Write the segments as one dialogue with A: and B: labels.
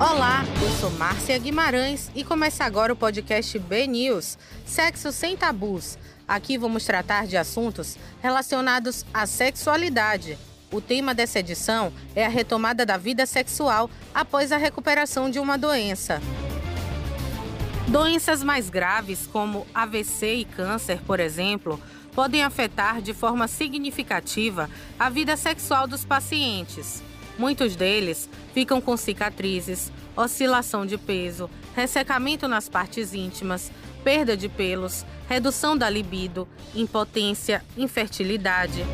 A: Olá, eu sou Márcia Guimarães e começa agora o podcast B News Sexo Sem Tabus. Aqui vamos tratar de assuntos relacionados à sexualidade. O tema dessa edição é a retomada da vida sexual após a recuperação de uma doença. Doenças mais graves, como AVC e câncer, por exemplo, podem afetar de forma significativa a vida sexual dos pacientes. Muitos deles ficam com cicatrizes, oscilação de peso, ressecamento nas partes íntimas, perda de pelos, redução da libido, impotência, infertilidade.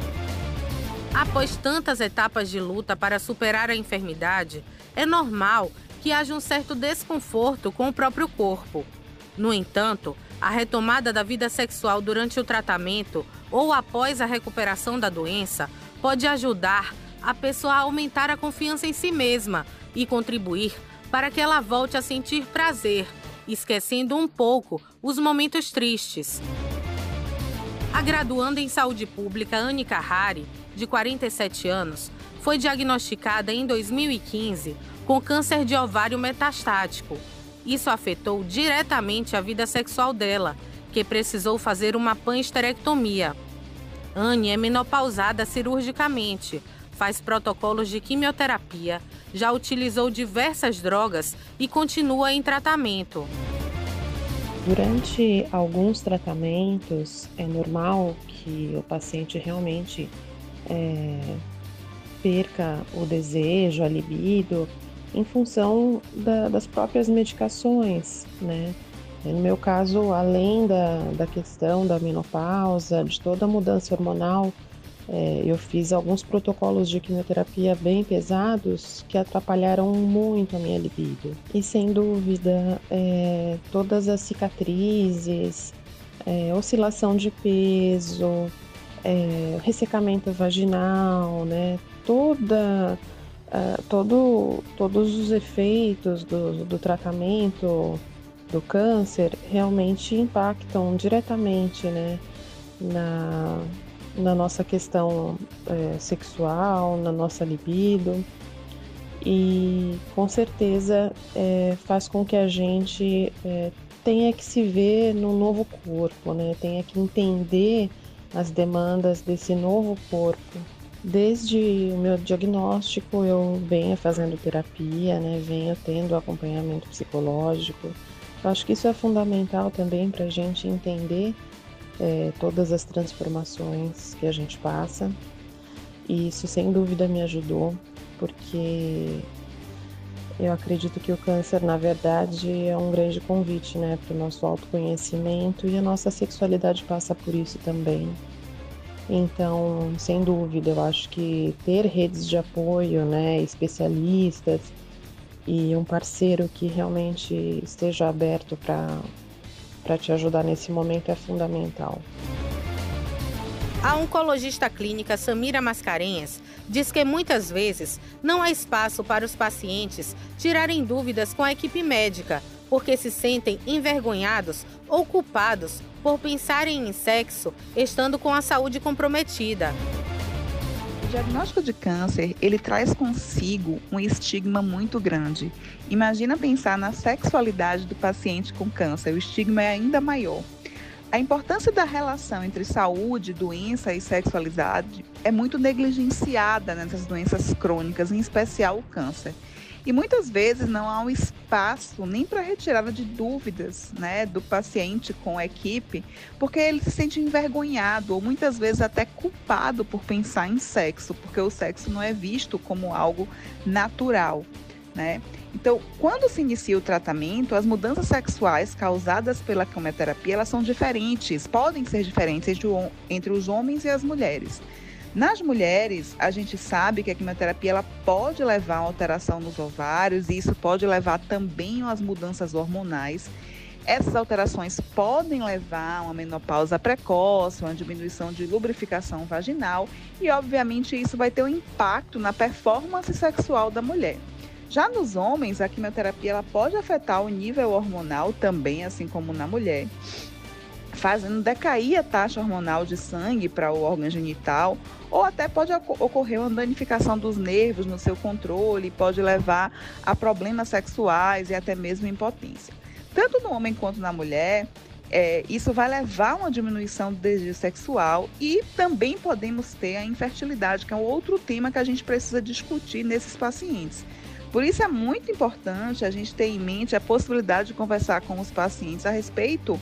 A: Após tantas etapas de luta para superar a enfermidade, é normal que haja um certo desconforto com o próprio corpo. No entanto, a retomada da vida sexual durante o tratamento ou após a recuperação da doença pode ajudar a pessoa a aumentar a confiança em si mesma e contribuir para que ela volte a sentir prazer, esquecendo um pouco os momentos tristes. A graduanda em saúde pública Anne Carrari, de 47 anos, foi diagnosticada em 2015 com câncer de ovário metastático. Isso afetou diretamente a vida sexual dela, que precisou fazer uma panesterectomia. Anne é menopausada cirurgicamente, faz protocolos de quimioterapia, já utilizou diversas drogas e continua em tratamento.
B: Durante alguns tratamentos, é normal que o paciente realmente é, perca o desejo, a libido, em função da, das próprias medicações, né? No meu caso, além da, da questão da menopausa, de toda a mudança hormonal, é, eu fiz alguns protocolos de quimioterapia bem pesados que atrapalharam muito a minha libido. E sem dúvida, é, todas as cicatrizes, é, oscilação de peso, é, ressecamento vaginal, né? Toda, uh, todo, todos os efeitos do, do tratamento do câncer realmente impactam diretamente, né? Na, na nossa questão é, sexual, na nossa libido e com certeza é, faz com que a gente é, tenha que se ver no novo corpo, né? Tenha que entender as demandas desse novo corpo. Desde o meu diagnóstico eu venho fazendo terapia, né? Venho tendo acompanhamento psicológico. Eu acho que isso é fundamental também para a gente entender é, todas as transformações que a gente passa. E isso sem dúvida me ajudou, porque eu acredito que o câncer, na verdade, é um grande convite né, para o nosso autoconhecimento e a nossa sexualidade passa por isso também. Então, sem dúvida, eu acho que ter redes de apoio, né, especialistas e um parceiro que realmente esteja aberto para para te ajudar nesse momento é fundamental.
A: A oncologista clínica Samira Mascarenhas diz que muitas vezes não há espaço para os pacientes tirarem dúvidas com a equipe médica, porque se sentem envergonhados ou culpados por pensarem em sexo estando com a saúde comprometida.
C: O diagnóstico de câncer, ele traz consigo um estigma muito grande. Imagina pensar na sexualidade do paciente com câncer, o estigma é ainda maior. A importância da relação entre saúde, doença e sexualidade é muito negligenciada nessas doenças crônicas, em especial o câncer. E muitas vezes não há um espaço nem para retirada de dúvidas né, do paciente com a equipe, porque ele se sente envergonhado ou muitas vezes até culpado por pensar em sexo, porque o sexo não é visto como algo natural. Né? Então, quando se inicia o tratamento, as mudanças sexuais causadas pela quimioterapia elas são diferentes, podem ser diferentes entre, entre os homens e as mulheres. Nas mulheres, a gente sabe que a quimioterapia ela pode levar a alteração nos ovários e isso pode levar também às mudanças hormonais. Essas alterações podem levar a uma menopausa precoce, uma diminuição de lubrificação vaginal e, obviamente, isso vai ter um impacto na performance sexual da mulher. Já nos homens, a quimioterapia ela pode afetar o nível hormonal também, assim como na mulher fazendo decair a taxa hormonal de sangue para o órgão genital, ou até pode ocorrer uma danificação dos nervos no seu controle, pode levar a problemas sexuais e até mesmo impotência. Tanto no homem quanto na mulher, é, isso vai levar a uma diminuição do desejo sexual e também podemos ter a infertilidade, que é um outro tema que a gente precisa discutir nesses pacientes. Por isso é muito importante a gente ter em mente a possibilidade de conversar com os pacientes a respeito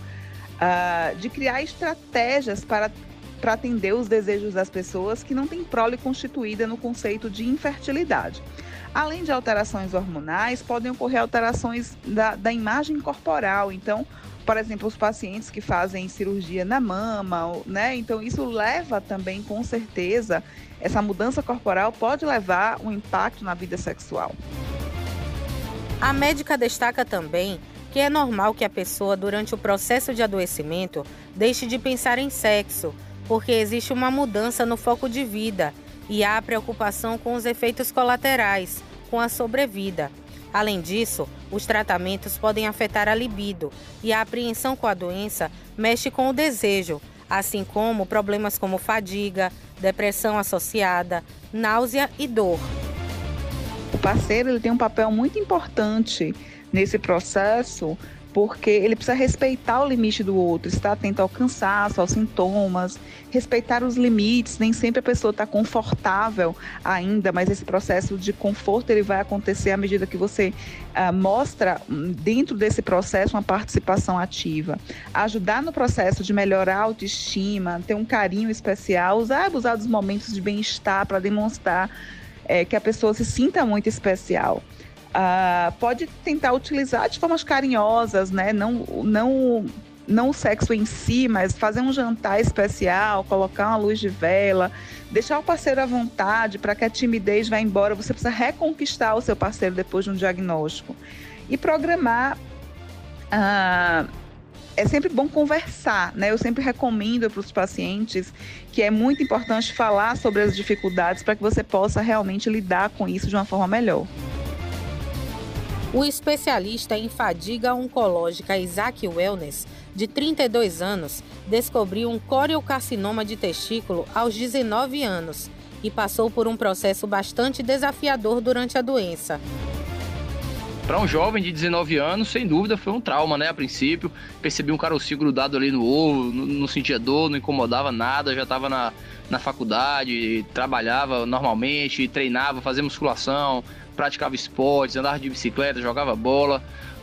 C: uh, de criar estratégias para, para atender os desejos das pessoas que não têm prole constituída no conceito de infertilidade. Além de alterações hormonais, podem ocorrer alterações da, da imagem corporal. Então, por exemplo, os pacientes que fazem cirurgia na mama, né? Então, isso leva também, com certeza, essa mudança corporal pode levar um impacto na vida sexual.
A: A médica destaca também que é normal que a pessoa, durante o processo de adoecimento, deixe de pensar em sexo, porque existe uma mudança no foco de vida e há preocupação com os efeitos colaterais, com a sobrevida. Além disso, os tratamentos podem afetar a libido e a apreensão com a doença mexe com o desejo, assim como problemas como fadiga, depressão associada, náusea e dor.
C: O parceiro ele tem um papel muito importante nesse processo, porque ele precisa respeitar o limite do outro, estar atento ao cansaço, aos sintomas, respeitar os limites. Nem sempre a pessoa está confortável ainda, mas esse processo de conforto ele vai acontecer à medida que você uh, mostra hum, dentro desse processo uma participação ativa. Ajudar no processo de melhorar a autoestima, ter um carinho especial, usar abusar dos momentos de bem-estar para demonstrar é, que a pessoa se sinta muito especial. Uh, pode tentar utilizar de formas carinhosas, né? Não, não, não o sexo em si, mas fazer um jantar especial, colocar uma luz de vela, deixar o parceiro à vontade para que a timidez vá embora. Você precisa reconquistar o seu parceiro depois de um diagnóstico. E programar. Uh, é sempre bom conversar, né? Eu sempre recomendo para os pacientes que é muito importante falar sobre as dificuldades para que você possa realmente lidar com isso de uma forma melhor.
A: O especialista em fadiga oncológica Isaac Wellness, de 32 anos, descobriu um coriocarcinoma de testículo aos 19 anos e passou por um processo bastante desafiador durante a doença.
D: Para um jovem de 19 anos, sem dúvida, foi um trauma, né? A princípio, percebi um carocinho grudado ali no ovo, não, sentia dor, não incomodava nada, já estava na, na faculdade, trabalhava normalmente, treinava, fazia musculação, praticava esportes, andava de bicicleta, jogava bola,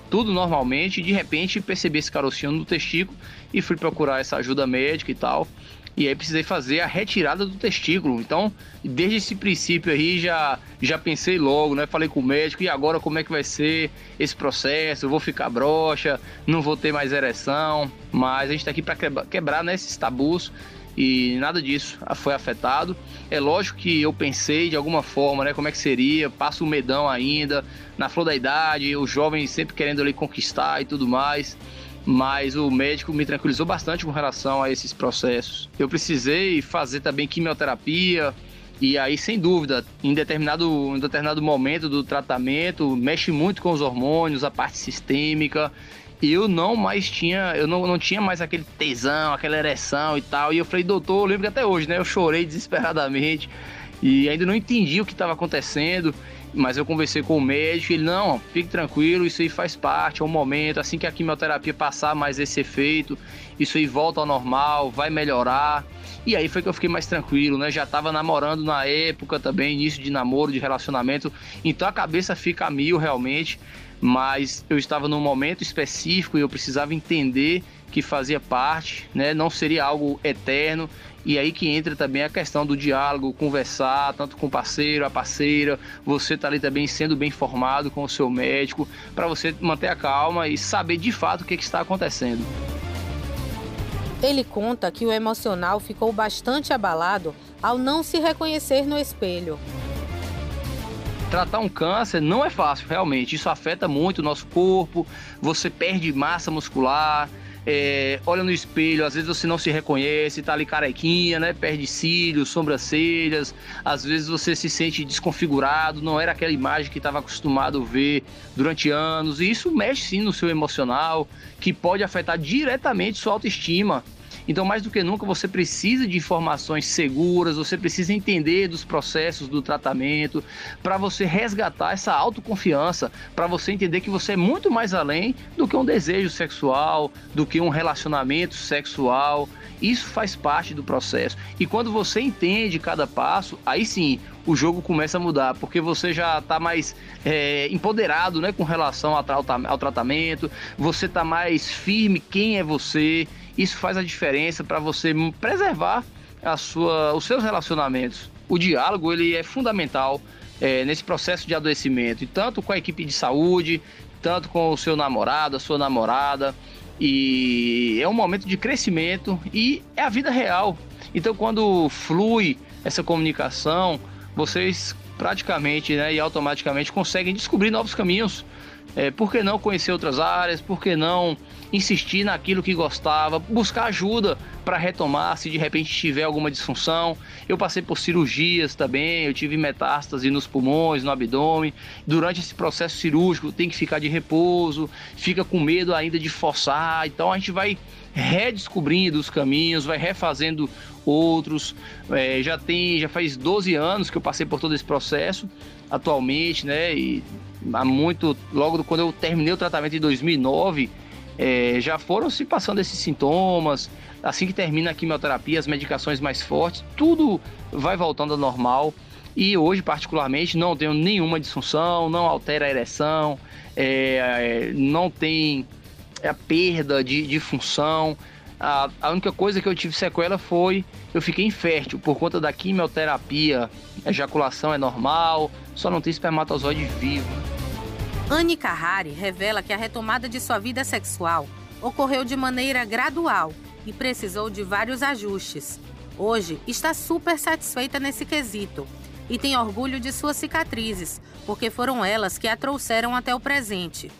D: tudo normalmente. E de repente percebi esse carocinho no testículo e fui procurar essa ajuda médica e tal. E aí precisei fazer a retirada do testículo. Então, desde esse princípio aí já já pensei logo, né? Falei com o médico e agora como é que vai ser esse processo? Eu vou ficar broxa, não vou ter mais ereção, mas a gente tá aqui para quebrar, quebrar né, esses tabus e nada disso foi afetado. É lógico que eu pensei de alguma forma, né, como é que seria, passa o medão ainda, na flor da idade, o jovem sempre querendo ali conquistar e tudo mais, mas o médico me tranquilizou bastante com relação a esses processos. Eu precisei fazer também quimioterapia, e aí, sem dúvida, em determinado, em determinado momento do tratamento, mexe muito com os hormônios, a parte sistêmica, eu não mais tinha, eu não, não tinha mais aquele tesão, aquela ereção e tal. E eu falei, doutor, eu lembro que até hoje, né? Eu chorei desesperadamente e ainda não entendi o que estava acontecendo. Mas eu conversei com o médico, ele, não, fique tranquilo, isso aí faz parte, é um momento, assim que a quimioterapia passar mais esse efeito, isso aí volta ao normal, vai melhorar. E aí foi que eu fiquei mais tranquilo, né? Já tava namorando na época também, início de namoro, de relacionamento, então a cabeça fica a mil realmente mas eu estava num momento específico e eu precisava entender que fazia parte, né? Não seria algo eterno. E aí que entra também a questão do diálogo, conversar tanto com o parceiro, a parceira, você tá ali também sendo bem informado com o seu médico, para você manter a calma e saber de fato o que, que está acontecendo.
A: Ele conta que o emocional ficou bastante abalado ao não se reconhecer no espelho.
D: Tratar um câncer não é fácil, realmente. Isso afeta muito o nosso corpo, você perde massa muscular, é, olha no espelho, às vezes você não se reconhece, tá ali carequinha, né? Perde cílios, sobrancelhas, às vezes você se sente desconfigurado, não era aquela imagem que estava acostumado a ver durante anos, e isso mexe sim no seu emocional, que pode afetar diretamente sua autoestima. Então, mais do que nunca, você precisa de informações seguras, você precisa entender dos processos do tratamento, para você resgatar essa autoconfiança, para você entender que você é muito mais além do que um desejo sexual, do que um relacionamento sexual. Isso faz parte do processo. E quando você entende cada passo, aí sim o jogo começa a mudar, porque você já está mais é, empoderado né, com relação ao, tratamento, você está mais firme quem é você. Isso faz a diferença para você preservar a sua, os seus relacionamentos. O diálogo ele é fundamental é, nesse processo de adoecimento, e tanto com a equipe de saúde, tanto com o seu namorado, a sua namorada. E é um momento de crescimento e é a vida real. Então, quando flui essa comunicação, vocês praticamente né, e automaticamente conseguem descobrir novos caminhos. É, por que não conhecer outras áreas? Por que não insistir naquilo que gostava? Buscar ajuda para retomar se de repente tiver alguma disfunção. Eu passei por cirurgias também, eu tive metástase nos pulmões, no abdômen. Durante esse processo cirúrgico tem que ficar de repouso, fica com medo ainda de forçar. Então a gente vai redescobrindo os caminhos, vai refazendo outros. É, já tem, já faz 12 anos que eu passei por todo esse processo atualmente, né? E há muito, logo quando eu terminei o tratamento em 2009, é, já foram se passando esses sintomas. Assim que termina a quimioterapia, as medicações mais fortes, tudo vai voltando ao normal. E hoje, particularmente, não tenho nenhuma disfunção, não altera a ereção, é, não tem a perda de, de função. A, a, única coisa que eu tive sequela foi eu fiquei infértil por conta da quimioterapia. A ejaculação é normal, só não tem espermatozoide vivo.
A: Anne Carrari revela que a retomada de sua vida sexual ocorreu de maneira gradual e precisou de vários ajustes. Hoje está super satisfeita nesse quesito e tem orgulho de suas cicatrizes, porque foram elas que a trouxeram até o presente.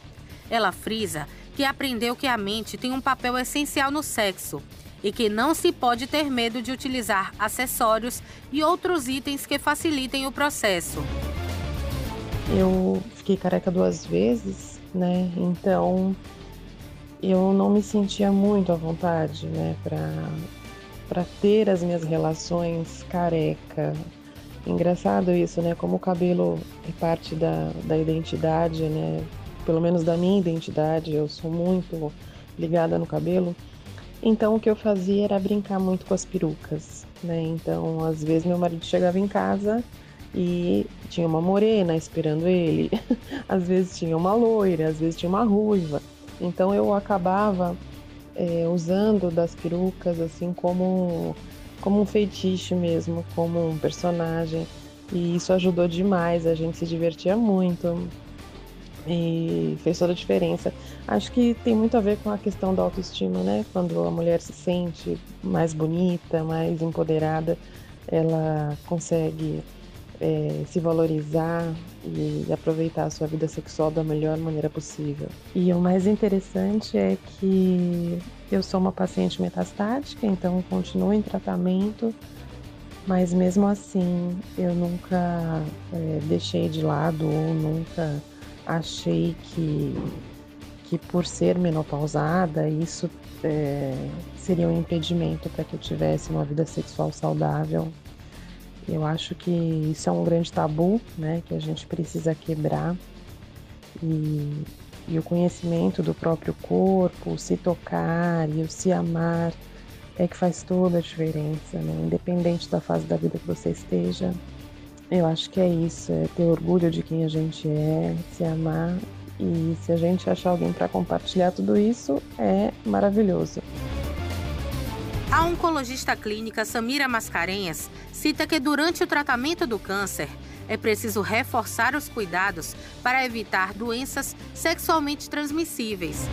A: Ela frisa que aprendeu que a mente tem um papel essencial no sexo e que não se pode ter medo de utilizar acessórios e outros itens que facilitem o processo.
B: Eu fiquei careca duas vezes, né? Então eu não me sentia muito à vontade, né, para para ter as minhas relações careca. Engraçado isso, né? Como o cabelo é parte da, da identidade, né? Pelo menos da minha identidade, eu sou muito ligada no cabelo. Então o que eu fazia era brincar muito com as perucas, né? Então, às vezes meu marido chegava em casa e tinha uma morena esperando ele, às vezes tinha uma loira, às vezes tinha uma ruiva. Então eu acabava é, usando das perucas assim como como um feitiço mesmo, como um personagem. E isso ajudou demais, a gente se divertia muito e fez toda a diferença. Acho que tem muito a ver com a questão da autoestima, né? Quando a mulher se sente mais bonita, mais empoderada, ela consegue é, se valorizar e aproveitar a sua vida sexual da melhor maneira possível. E o mais interessante é que eu sou uma paciente metastática, então continuo em tratamento, mas mesmo assim eu nunca é, deixei de lado ou nunca achei que, que por ser menopausada, isso é, seria um impedimento para que eu tivesse uma vida sexual saudável. Eu acho que isso é um grande tabu, né, que a gente precisa quebrar. E, e o conhecimento do próprio corpo, o se tocar e o se amar é que faz toda a diferença, né? Independente da fase da vida que você esteja, eu acho que é isso, é ter orgulho de quem a gente é, se amar e se a gente achar alguém para compartilhar tudo isso, é maravilhoso.
A: A oncologista clínica Samira Mascarenhas cita que durante o tratamento do câncer é preciso reforçar os cuidados para evitar doenças sexualmente transmissíveis.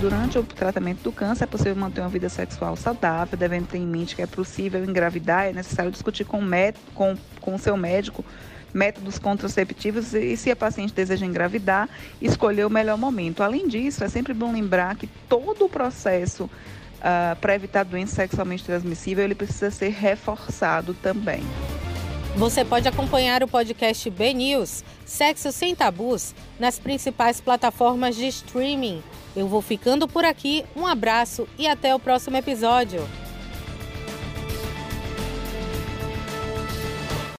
C: Durante o tratamento do câncer, é possível manter uma vida sexual saudável, devendo ter em mente que é possível engravidar, é necessário discutir com o, com, com seu médico métodos contraceptivos e, se a paciente deseja engravidar, escolher o melhor momento. Além disso, é sempre bom lembrar que todo o processo uh, para evitar doença sexualmente transmissível ele precisa ser reforçado também.
A: Você pode acompanhar o podcast B News, Sexo Sem Tabus, nas principais plataformas de streaming. Eu vou ficando por aqui, um abraço e até o próximo episódio.